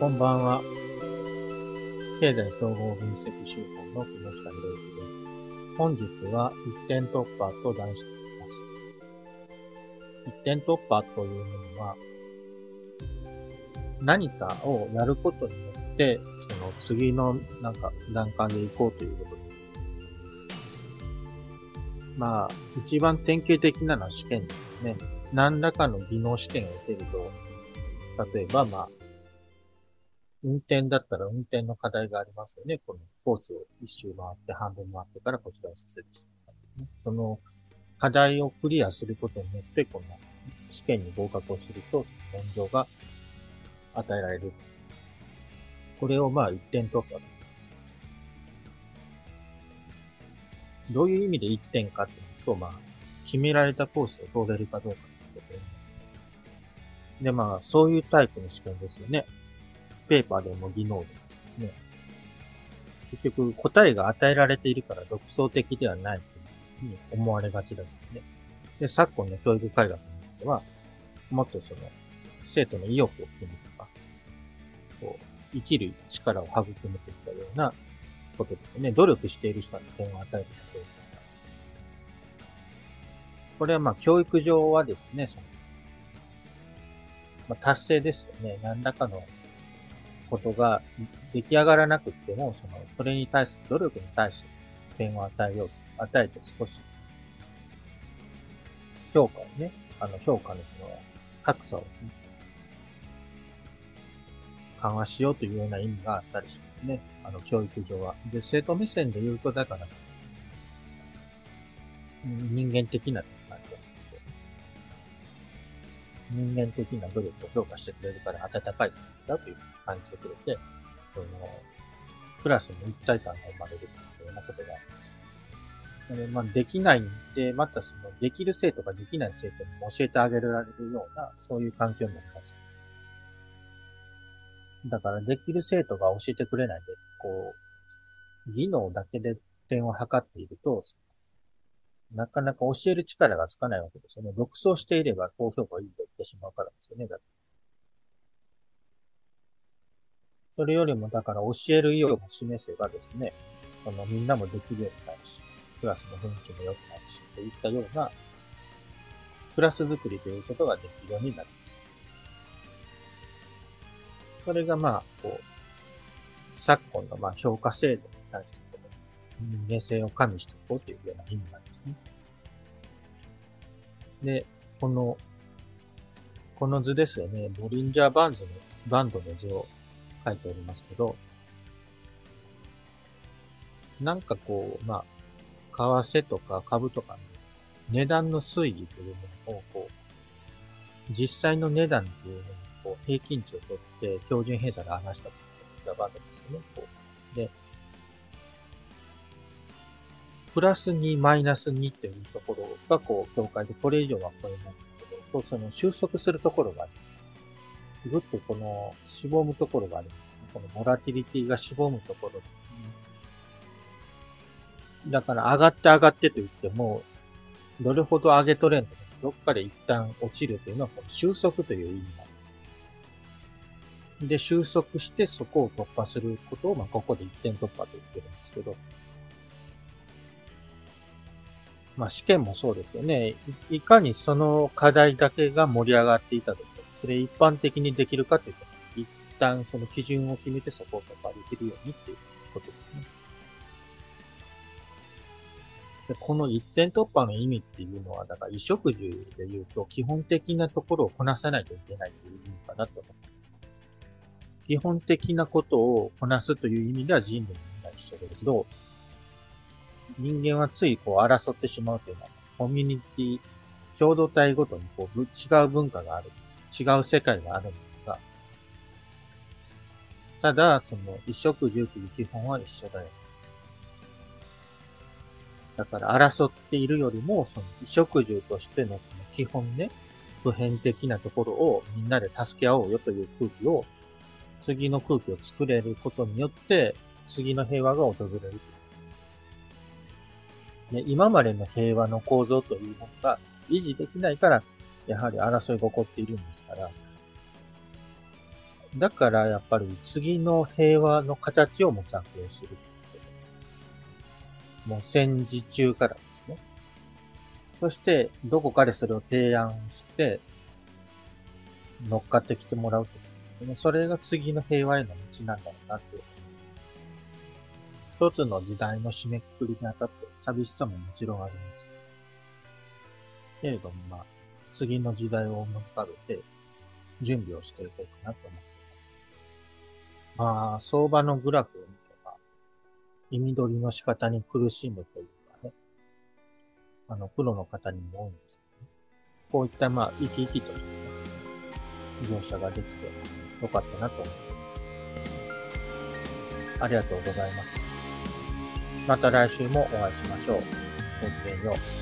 こんばんは。経済総合分析手法の木下博之です。本日は一点突破と題しています。一点突破というものは、何かをやることによって、その次のなんか段階で行こうということです。まあ、一番典型的なのは試験ですね。何らかの技能試験を受けると、例えばまあ、運転だったら運転の課題がありますよね。このコースを一周回って半分回ってからこちらを左折して、ね。その課題をクリアすることによって、この試験に合格をすると、免状が与えられる。これをまあ一点突破と言います。どういう意味で一点かっていうと、まあ、決められたコースを通れるかどうかということで、まあ、そういうタイプの試験ですよね。ペーパーでも技能ですね。結局、答えが与えられているから独創的ではないというふうに思われがちですよね。で、昨今の教育改革においては、もっとその、生徒の意欲を決めとか、こう、生きる力を育めていったようなことですね。努力している人に点を与えること。これはまあ、教育上はですね、その、まあ、達成ですよね。何らかのことが出来上がらなくっても、その、それに対する努力に対して点を与えようと、与えて少し、評価をね、あの、評価のその、格差を、ね、緩和しようというような意味があったりしますね。あの、教育上は。で、生徒目線で言うと、だから、人間的な人間的な努力を評価してくれるから温かい先生だという感じてくれて、その、クラスに一体感が生まれるというようなことがあります。でまあ、できないんで、またその、できる生徒ができない生徒にも教えてあげられるような、そういう環境になります。だから、できる生徒が教えてくれないで、こう、技能だけで点を測っていると、なかなか教える力がつかないわけですよね。独創していれば高評価いいとってしまうからですよね。だってそれよりも、だから教える意欲を示せばですね、そのみんなもできるようになるし、クラスの雰囲気も良くなるし、といったような、クラス作りということができるようになります。それがまあ、こう、昨今のまあ評価制度に対して、人間性を加味していこうというような意味なんですね。で、この、この図ですよね。ボリンジャーバンドの、バンドの図を書いておりますけど、なんかこう、まあ、為替とか株とかの値段の推移というものを、こう、実際の値段というのに、こう、平均値を取って標準偏差で話したというバンドですよね。こうで、プラス2、マイナス2っていうところが、こう、境界で、これ以上は超えないと、その収束するところがあります。ぐっとこの、しぼむところがあります、ね。このボラティリティがしぼむところですね。だから、上がって上がってと言っても、どれほど上げとれんの、どっかで一旦落ちるというのは、この収束という意味なんです。で、収束してそこを突破することを、まあ、ここで一点突破と言ってるんですけど、まあ試験もそうですよね。いかにその課題だけが盛り上がっていたとか、それ一般的にできるかというと、一旦その基準を決めてそこを突破できるようにっていうことですね。でこの一点突破の意味っていうのは、だから衣食住で言うと基本的なところをこなさないといけないという意味かなと思います。基本的なことをこなすという意味では人類みんな一緒ですけど、人間はついこう争ってしまうというのは、コミュニティ、共同体ごとにこう違う文化がある、違う世界があるんですが、ただ、その、一食住という基本は一緒だよ。だから争っているよりも、その、衣食住としての基本ね、普遍的なところをみんなで助け合おうよという空気を、次の空気を作れることによって、次の平和が訪れるね、今までの平和の構造というものが維持できないから、やはり争いが起こっているんですから、だからやっぱり次の平和の形を模索をする。もう戦時中からですね。そして、どこかでそれを提案して、乗っかってきてもらうと。それが次の平和への道なんだろうなって。一つの時代の締めくくりにあたって寂しさももちろんあります。けれども、まあ、次の時代を思い浮かべて、準備をしていこうかなと思っています。まあ、相場のグラフを見れば、意味取りの仕方に苦しむというかね、あの、プロの方にも多いんですけどね。こういった、まあ、生き生きとしたね、描写ができてよかったなと思っています。ありがとうございます。また来週もお会いしましょう。ごきげんよう。